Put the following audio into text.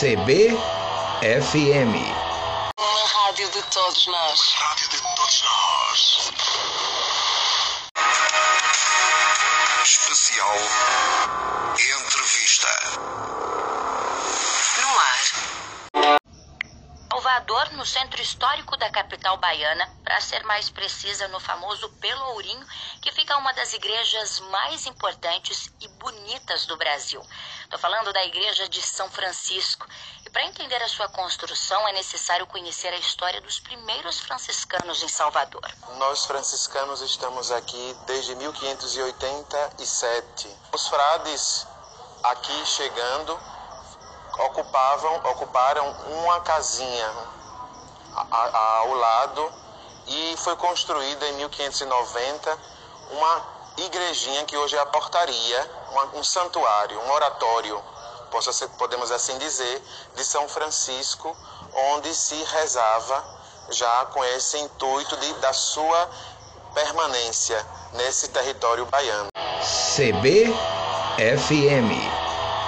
CBFM. Uma rádio de todos nós. Rádio de todos nós. Especial Entrevista. Salvador, no centro histórico da capital baiana, para ser mais precisa, no famoso Pelourinho, que fica uma das igrejas mais importantes e bonitas do Brasil. Estou falando da igreja de São Francisco. E para entender a sua construção, é necessário conhecer a história dos primeiros franciscanos em Salvador. Nós franciscanos estamos aqui desde 1587. Os frades aqui chegando ocupavam, ocuparam uma casinha ao lado e foi construída em 1590 uma igrejinha que hoje é a portaria, um santuário, um oratório, podemos assim dizer, de São Francisco, onde se rezava já com esse intuito de, da sua permanência nesse território baiano. CBFM.